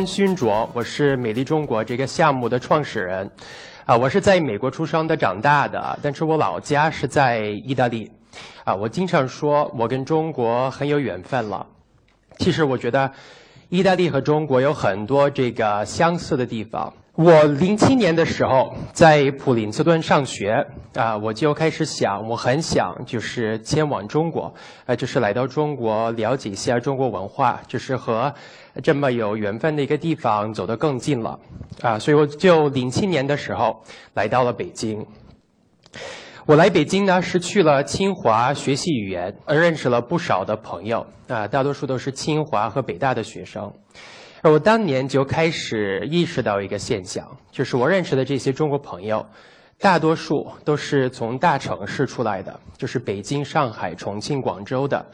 潘勋卓，我是美丽中国这个项目的创始人。啊，我是在美国出生的，长大的，但是我老家是在意大利。啊，我经常说我跟中国很有缘分了。其实我觉得，意大利和中国有很多这个相似的地方。我零七年的时候在普林斯顿上学啊，我就开始想，我很想就是前往中国，呃，就是来到中国了解一下中国文化，就是和这么有缘分的一个地方走得更近了啊，所以我就零七年的时候来到了北京。我来北京呢是去了清华学习语言，认识了不少的朋友啊，大多数都是清华和北大的学生。而我当年就开始意识到一个现象，就是我认识的这些中国朋友，大多数都是从大城市出来的，就是北京、上海、重庆、广州的，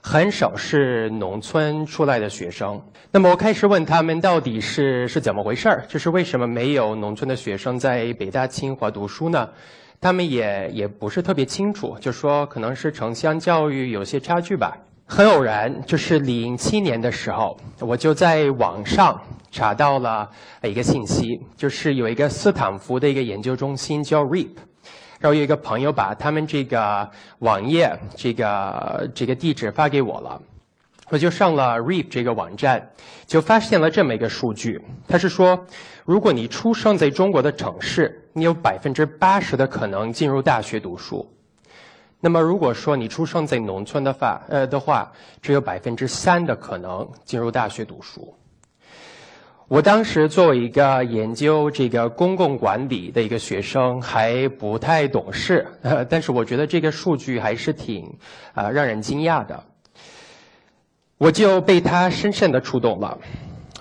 很少是农村出来的学生。那么我开始问他们，到底是是怎么回事儿？就是为什么没有农村的学生在北大、清华读书呢？他们也也不是特别清楚，就说可能是城乡教育有些差距吧。很偶然，就是零七年的时候，我就在网上查到了一个信息，就是有一个斯坦福的一个研究中心叫 REAP，然后有一个朋友把他们这个网页这个这个地址发给我了，我就上了 REAP 这个网站，就发现了这么一个数据，他是说，如果你出生在中国的城市，你有百分之八十的可能进入大学读书。那么，如果说你出生在农村的话，呃的话，只有百分之三的可能进入大学读书。我当时作为一个研究这个公共管理的一个学生，还不太懂事，呃，但是我觉得这个数据还是挺啊让人惊讶的，我就被他深深的触动了。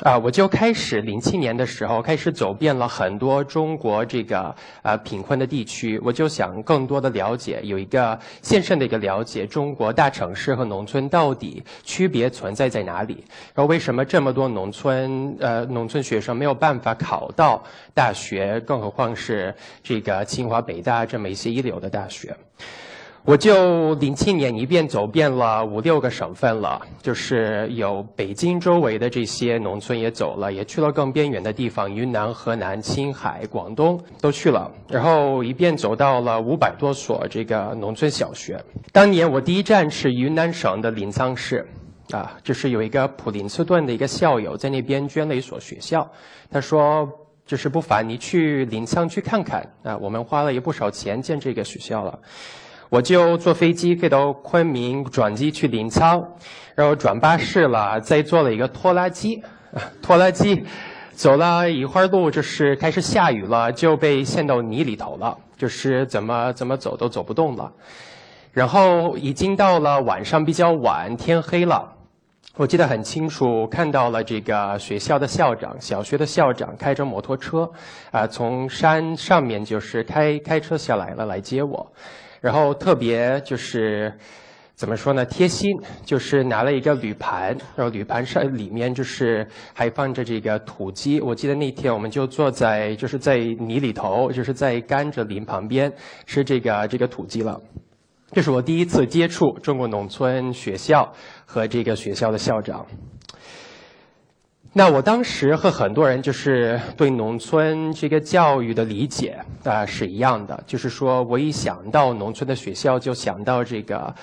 啊，我就开始零七年的时候开始走遍了很多中国这个呃贫困的地区，我就想更多的了解，有一个现身的一个了解，中国大城市和农村到底区别存在在哪里？然后为什么这么多农村呃农村学生没有办法考到大学，更何况是这个清华北大这么一些一流的大学？我就零七年一遍走遍了五六个省份了，就是有北京周围的这些农村也走了，也去了更边缘的地方，云南、河南、青海、广东都去了，然后一遍走到了五百多所这个农村小学。当年我第一站是云南省的临沧市，啊，就是有一个普林斯顿的一个校友在那边捐了一所学校，他说就是不烦你去临沧去看看啊，我们花了也不少钱建这个学校了。我就坐飞机飞到昆明，转机去临沧，然后转巴士了，再坐了一个拖拉机，拖拉机走了一会儿路，就是开始下雨了，就被陷到泥里头了，就是怎么怎么走都走不动了。然后已经到了晚上比较晚，天黑了，我记得很清楚，看到了这个学校的校长，小学的校长开着摩托车，啊，从山上面就是开开车下来了来接我。然后特别就是怎么说呢？贴心，就是拿了一个铝盘，然后铝盘上里面就是还放着这个土鸡。我记得那天我们就坐在就是在泥里头，就是在甘蔗林旁边吃这个这个土鸡了。这是我第一次接触中国农村学校和这个学校的校长。那我当时和很多人就是对农村这个教育的理解啊是一样的，就是说我一想到农村的学校，就想到这个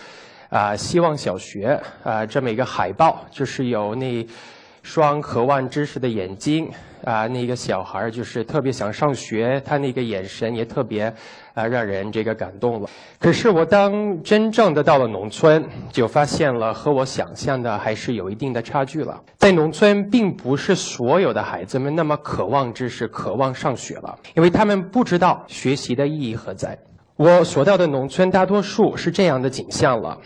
啊希望小学啊这么一个海报，就是有那双渴望知识的眼睛啊，那个小孩儿就是特别想上学，他那个眼神也特别。啊，让人这个感动了。可是我当真正的到了农村，就发现了和我想象的还是有一定的差距了。在农村，并不是所有的孩子们那么渴望知识、渴望上学了，因为他们不知道学习的意义何在。我所到的农村，大多数是这样的景象了：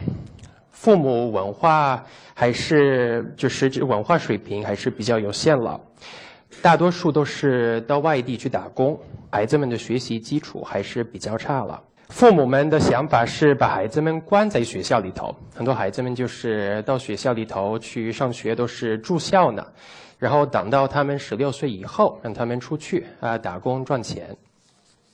父母文化还是就是文化水平还是比较有限了。大多数都是到外地去打工，孩子们的学习基础还是比较差了。父母们的想法是把孩子们关在学校里头，很多孩子们就是到学校里头去上学，都是住校呢。然后等到他们十六岁以后，让他们出去啊打工赚钱。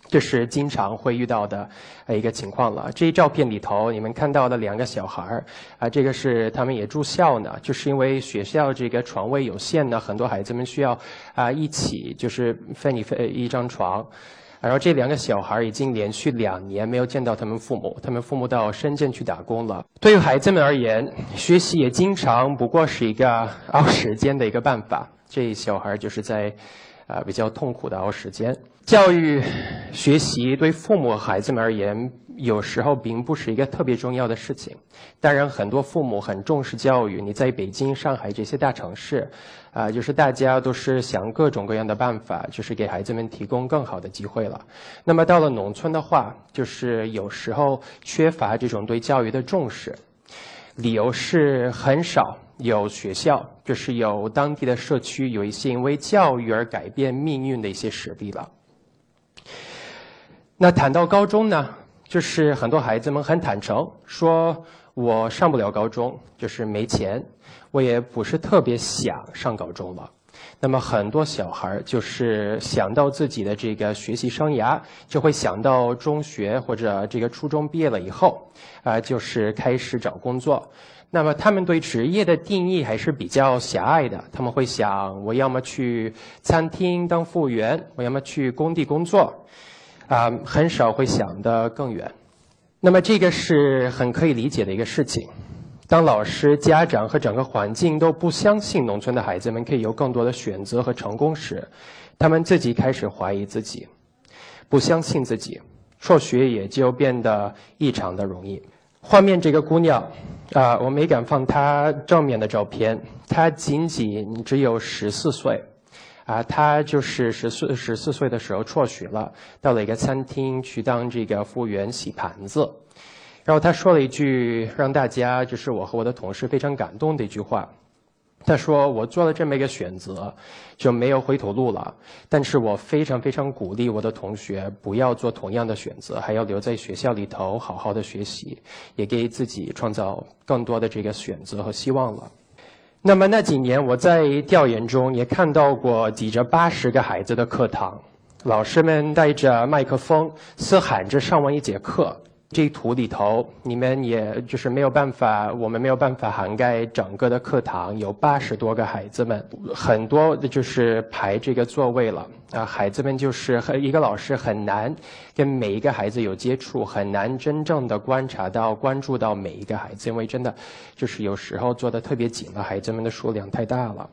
这是经常会遇到的一个情况了。这一照片里头，你们看到的两个小孩儿啊，这个是他们也住校呢，就是因为学校这个床位有限呢，很多孩子们需要啊一起就是分一分一张床。然后这两个小孩儿已经连续两年没有见到他们父母，他们父母到深圳去打工了。对于孩子们而言，学习也经常不过是一个熬时间的一个办法。这小孩儿就是在啊比较痛苦的熬时间。教育、学习对父母孩子们而言，有时候并不是一个特别重要的事情。当然，很多父母很重视教育。你在北京、上海这些大城市，啊，就是大家都是想各种各样的办法，就是给孩子们提供更好的机会了。那么到了农村的话，就是有时候缺乏这种对教育的重视，理由是很少有学校，就是有当地的社区有一些因为教育而改变命运的一些实例了。那谈到高中呢，就是很多孩子们很坦诚，说我上不了高中，就是没钱，我也不是特别想上高中了。那么很多小孩儿就是想到自己的这个学习生涯，就会想到中学或者这个初中毕业了以后，啊，就是开始找工作。那么他们对职业的定义还是比较狭隘的，他们会想，我要么去餐厅当服务员，我要么去工地工作。啊，很少会想得更远。那么这个是很可以理解的一个事情。当老师、家长和整个环境都不相信农村的孩子们可以有更多的选择和成功时，他们自己开始怀疑自己，不相信自己，辍学也就变得异常的容易。画面这个姑娘，啊，我没敢放她正面的照片，她仅仅只有十四岁。啊，他就是十四十四岁的时候辍学了，到了一个餐厅去当这个服务员洗盘子，然后他说了一句让大家就是我和我的同事非常感动的一句话，他说我做了这么一个选择就没有回头路了，但是我非常非常鼓励我的同学不要做同样的选择，还要留在学校里头好好的学习，也给自己创造更多的这个选择和希望了。那么那几年，我在调研中也看到过挤着八十个孩子的课堂，老师们带着麦克风嘶喊着上完一节课。这图里头，你们也就是没有办法，我们没有办法涵盖整个的课堂，有八十多个孩子们，很多的就是排这个座位了啊。孩子们就是和一个老师很难跟每一个孩子有接触，很难真正的观察到、关注到每一个孩子，因为真的就是有时候坐的特别紧了，孩子们的数量太大了。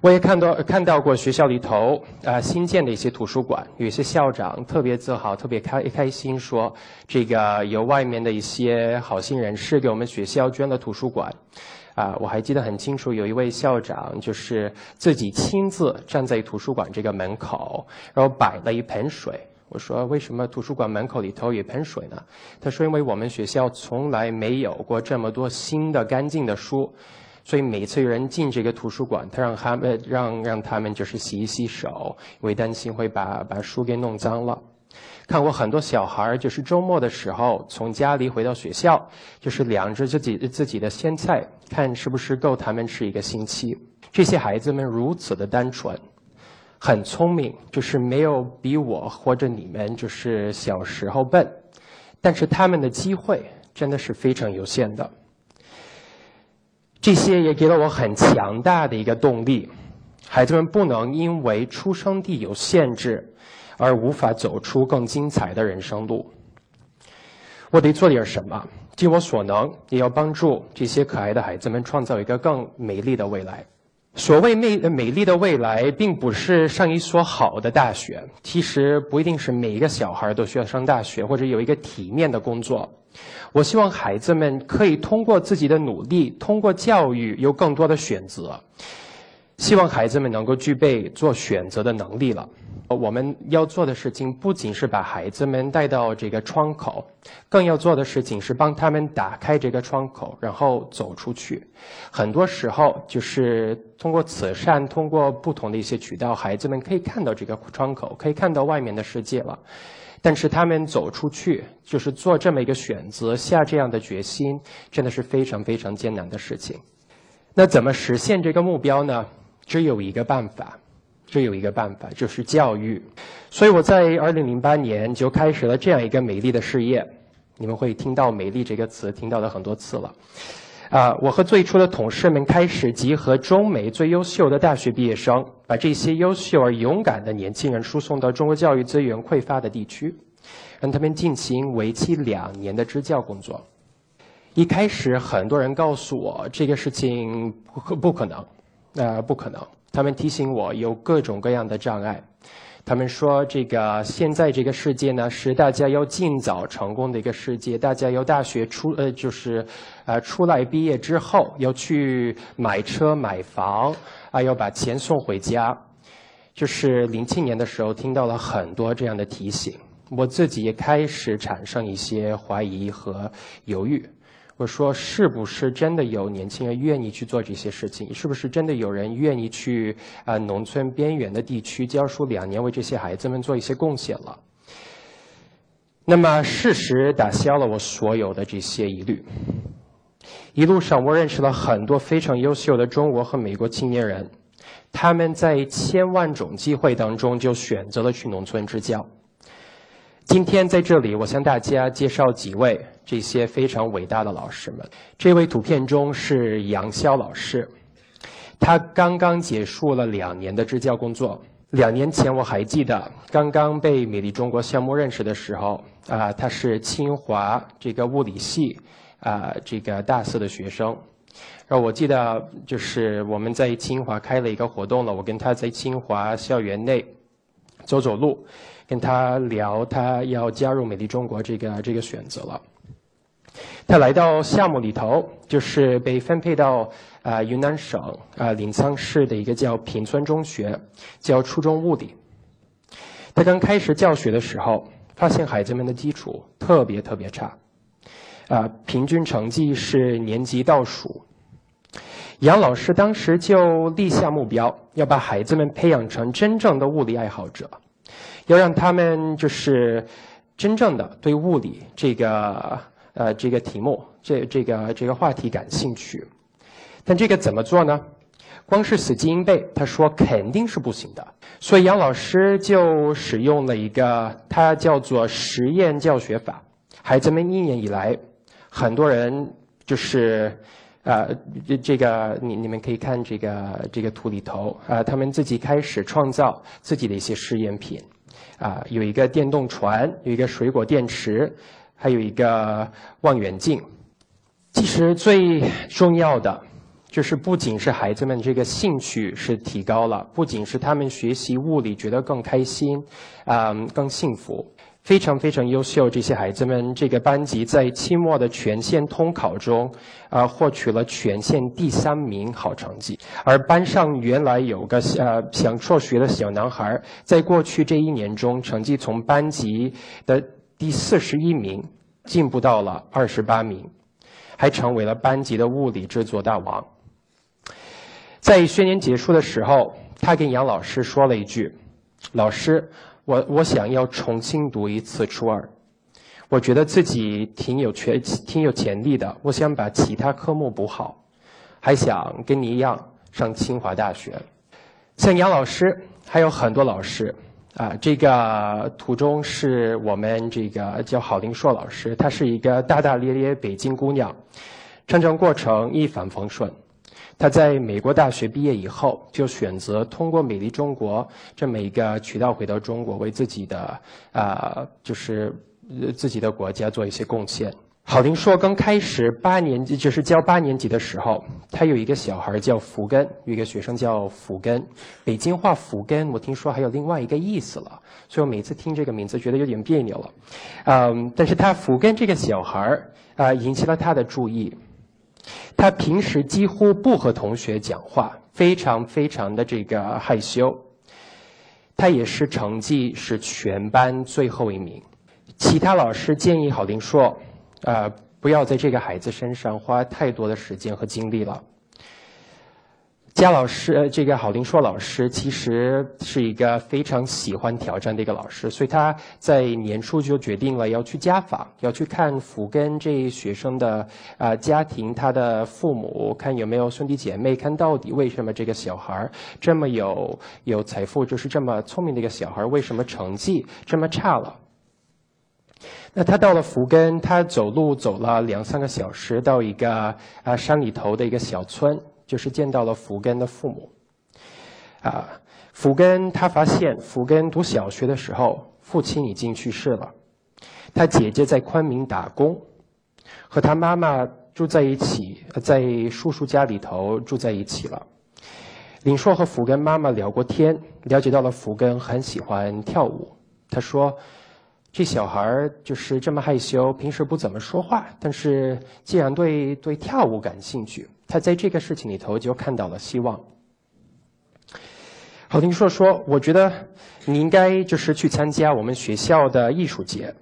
我也看到看到过学校里头啊新建的一些图书馆，有一些校长特别自豪、特别开开心，说这个有外面的一些好心人士给我们学校捐了图书馆。啊，我还记得很清楚，有一位校长就是自己亲自站在图书馆这个门口，然后摆了一盆水。我说：“为什么图书馆门口里头有一盆水呢？”他说：“因为我们学校从来没有过这么多新的、干净的书。”所以每次有人进这个图书馆，他让他们让让他们就是洗一洗手，因为担心会把把书给弄脏了。看过很多小孩儿就是周末的时候从家里回到学校，就是量着自己自己的鲜菜，看是不是够他们吃一个星期。这些孩子们如此的单纯，很聪明，就是没有比我或者你们就是小时候笨，但是他们的机会真的是非常有限的。这些也给了我很强大的一个动力。孩子们不能因为出生地有限制，而无法走出更精彩的人生路。我得做点什么，尽我所能，也要帮助这些可爱的孩子们创造一个更美丽的未来。所谓美美丽的未来，并不是上一所好的大学，其实不一定是每一个小孩都需要上大学，或者有一个体面的工作。我希望孩子们可以通过自己的努力，通过教育有更多的选择。希望孩子们能够具备做选择的能力了。我们要做的事情不仅是把孩子们带到这个窗口，更要做的事情是帮他们打开这个窗口，然后走出去。很多时候就是通过慈善，通过不同的一些渠道，孩子们可以看到这个窗口，可以看到外面的世界了。但是他们走出去，就是做这么一个选择，下这样的决心，真的是非常非常艰难的事情。那怎么实现这个目标呢？只有一个办法，只有一个办法，就是教育。所以我在二零零八年就开始了这样一个美丽的事业。你们会听到“美丽”这个词，听到了很多次了。啊，我和最初的同事们开始集合中美最优秀的大学毕业生，把这些优秀而勇敢的年轻人输送到中国教育资源匮乏的地区，让他们进行为期两年的支教工作。一开始，很多人告诉我这个事情不不可能，呃，不可能。他们提醒我有各种各样的障碍。他们说，这个现在这个世界呢，是大家要尽早成功的一个世界。大家要大学出呃，就是，呃，出来毕业之后要去买车买房，啊，要把钱送回家。就是零七年的时候，听到了很多这样的提醒，我自己也开始产生一些怀疑和犹豫。我说，是不是真的有年轻人愿意去做这些事情？是不是真的有人愿意去啊农村边远的地区教书两年，为这些孩子们做一些贡献了？那么事实打消了我所有的这些疑虑。一路上，我认识了很多非常优秀的中国和美国青年人，他们在千万种机会当中就选择了去农村支教。今天在这里，我向大家介绍几位这些非常伟大的老师们。这位图片中是杨潇老师，他刚刚结束了两年的支教工作。两年前我还记得，刚刚被美丽中国项目认识的时候，啊，他是清华这个物理系啊这个大四的学生。然后我记得就是我们在清华开了一个活动了，我跟他在清华校园内走走路。跟他聊，他要加入美丽中国这个这个选择了。他来到项目里头，就是被分配到啊云南省啊临沧市的一个叫平村中学教初中物理。他刚开始教学的时候，发现孩子们的基础特别特别差，啊平均成绩是年级倒数。杨老师当时就立下目标，要把孩子们培养成真正的物理爱好者。要让他们就是真正的对物理这个呃这个题目这这个这个话题感兴趣，但这个怎么做呢？光是死记硬背，他说肯定是不行的。所以杨老师就使用了一个他叫做实验教学法。孩子们一年以来，很多人就是呃这这个你你们可以看这个这个图里头啊，他们自己开始创造自己的一些试验品。啊，有一个电动船，有一个水果电池，还有一个望远镜。其实最重要的，就是不仅是孩子们这个兴趣是提高了，不仅是他们学习物理觉得更开心，啊，更幸福。非常非常优秀，这些孩子们，这个班级在期末的全县通考中，啊，获取了全县第三名好成绩。而班上原来有个呃想辍学的小男孩，在过去这一年中，成绩从班级的第四十一名进步到了二十八名，还成为了班级的物理制作大王。在学年结束的时候，他跟杨老师说了一句：“老师。”我我想要重新读一次初二，我觉得自己挺有潜挺有潜力的。我想把其他科目补好，还想跟你一样上清华大学。像杨老师，还有很多老师啊。这个图中是我们这个叫郝林硕老师，她是一个大大咧咧北京姑娘，成长过程一帆风顺。他在美国大学毕业以后，就选择通过美丽中国这么一个渠道回到中国，为自己的啊，就是自己的国家做一些贡献。郝林硕刚开始八年级，就是教八年级的时候，他有一个小孩叫福根，有一个学生叫福根。北京话福根，我听说还有另外一个意思了，所以我每次听这个名字觉得有点别扭了。嗯，但是他福根这个小孩啊，引起了他的注意。他平时几乎不和同学讲话，非常非常的这个害羞。他也是成绩是全班最后一名。其他老师建议郝林说：“呃，不要在这个孩子身上花太多的时间和精力了。”佳老师，呃，这个郝林硕老师其实是一个非常喜欢挑战的一个老师，所以他在年初就决定了要去家访，要去看福根这一学生的啊家庭，他的父母，看有没有兄弟姐妹，看到底为什么这个小孩这么有有财富，就是这么聪明的一个小孩，为什么成绩这么差了？那他到了福根，他走路走了两三个小时，到一个啊山里头的一个小村。就是见到了福根的父母，啊，福根他发现福根读小学的时候，父亲已经去世了，他姐姐在昆明打工，和他妈妈住在一起，在叔叔家里头住在一起了。林硕和福根妈妈聊过天，了解到了福根很喜欢跳舞。他说：“这小孩就是这么害羞，平时不怎么说话，但是既然对对跳舞感兴趣。”他在这个事情里头就看到了希望。郝林硕说：“我觉得你应该就是去参加我们学校的艺术节，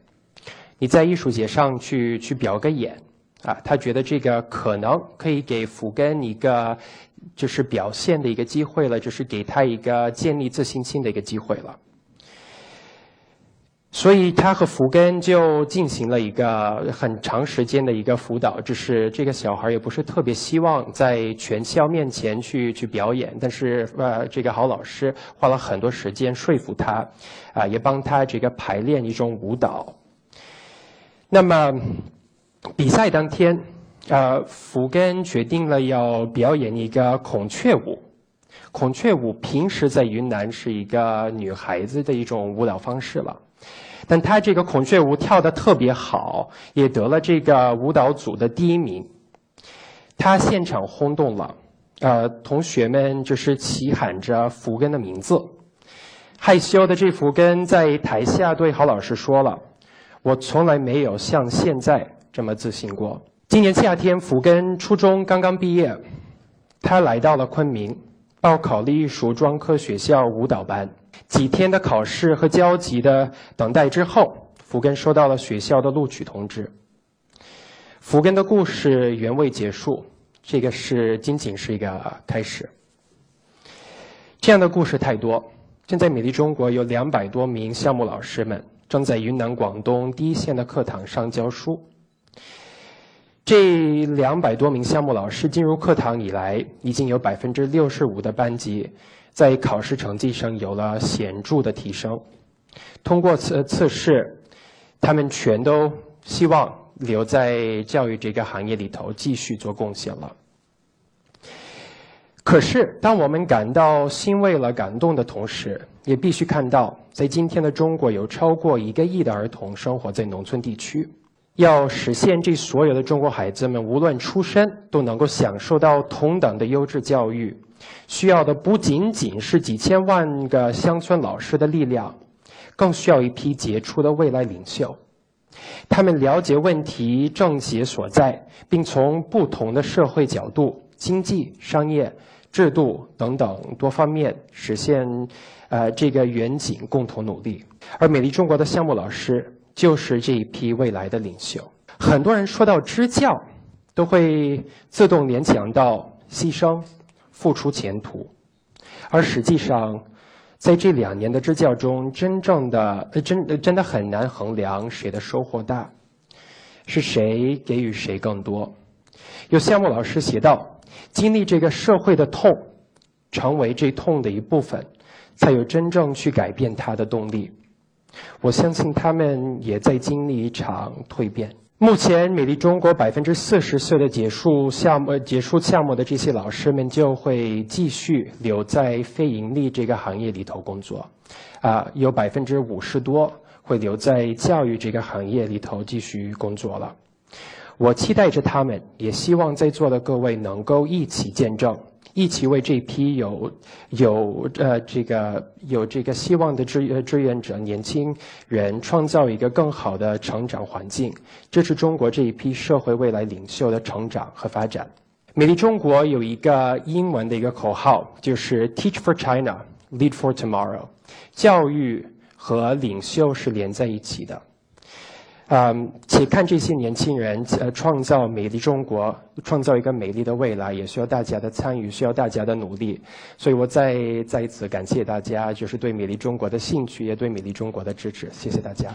你在艺术节上去去表个演啊。”他觉得这个可能可以给福根一个就是表现的一个机会了，就是给他一个建立自信心的一个机会了。所以他和福根就进行了一个很长时间的一个辅导，就是这个小孩也不是特别希望在全校面前去去表演，但是呃，这个好老师花了很多时间说服他，啊，也帮他这个排练一种舞蹈。那么比赛当天，呃，福根决定了要表演一个孔雀舞。孔雀舞平时在云南是一个女孩子的一种舞蹈方式了。但他这个孔雀舞跳得特别好，也得了这个舞蹈组的第一名。他现场轰动了，呃，同学们就是齐喊着福根的名字。害羞的这福根在台下对郝老师说了：“我从来没有像现在这么自信过。”今年夏天，福根初中刚刚毕业，他来到了昆明，报考了艺术专科学校舞蹈班。几天的考试和焦急的等待之后，福根收到了学校的录取通知。福根的故事原未结束，这个是仅仅是一个开始。这样的故事太多。现在美丽中国有两百多名项目老师们正在云南、广东第一线的课堂上教书。这两百多名项目老师进入课堂以来，已经有百分之六十五的班级。在考试成绩上有了显著的提升。通过测测试，他们全都希望留在教育这个行业里头继续做贡献了。可是，当我们感到欣慰了、感动的同时，也必须看到，在今天的中国，有超过一个亿的儿童生活在农村地区。要实现这所有的中国孩子们，无论出身，都能够享受到同等的优质教育。需要的不仅仅是几千万个乡村老师的力量，更需要一批杰出的未来领袖。他们了解问题症结所在，并从不同的社会角度、经济、商业、制度等等多方面实现，呃，这个远景，共同努力。而美丽中国的项目老师就是这一批未来的领袖。很多人说到支教，都会自动联想到牺牲。付出前途，而实际上，在这两年的支教中，真正的真真的很难衡量谁的收获大，是谁给予谁更多。有项目老师写道：“经历这个社会的痛，成为这痛的一部分，才有真正去改变它的动力。”我相信他们也在经历一场蜕变。目前，美丽中国百分之四十岁的结束项目、结束项目的这些老师们就会继续留在非盈利这个行业里头工作，啊，有百分之五十多会留在教育这个行业里头继续工作了。我期待着他们，也希望在座的各位能够一起见证。一起为这批有有呃这个有这个希望的志志愿者年轻人创造一个更好的成长环境，支持中国这一批社会未来领袖的成长和发展。美丽中国有一个英文的一个口号，就是 “Teach for China, Lead for Tomorrow”。教育和领袖是连在一起的。嗯，且看这些年轻人呃创造美丽中国，创造一个美丽的未来，也需要大家的参与，需要大家的努力。所以我再再一次感谢大家，就是对美丽中国的兴趣，也对美丽中国的支持。谢谢大家。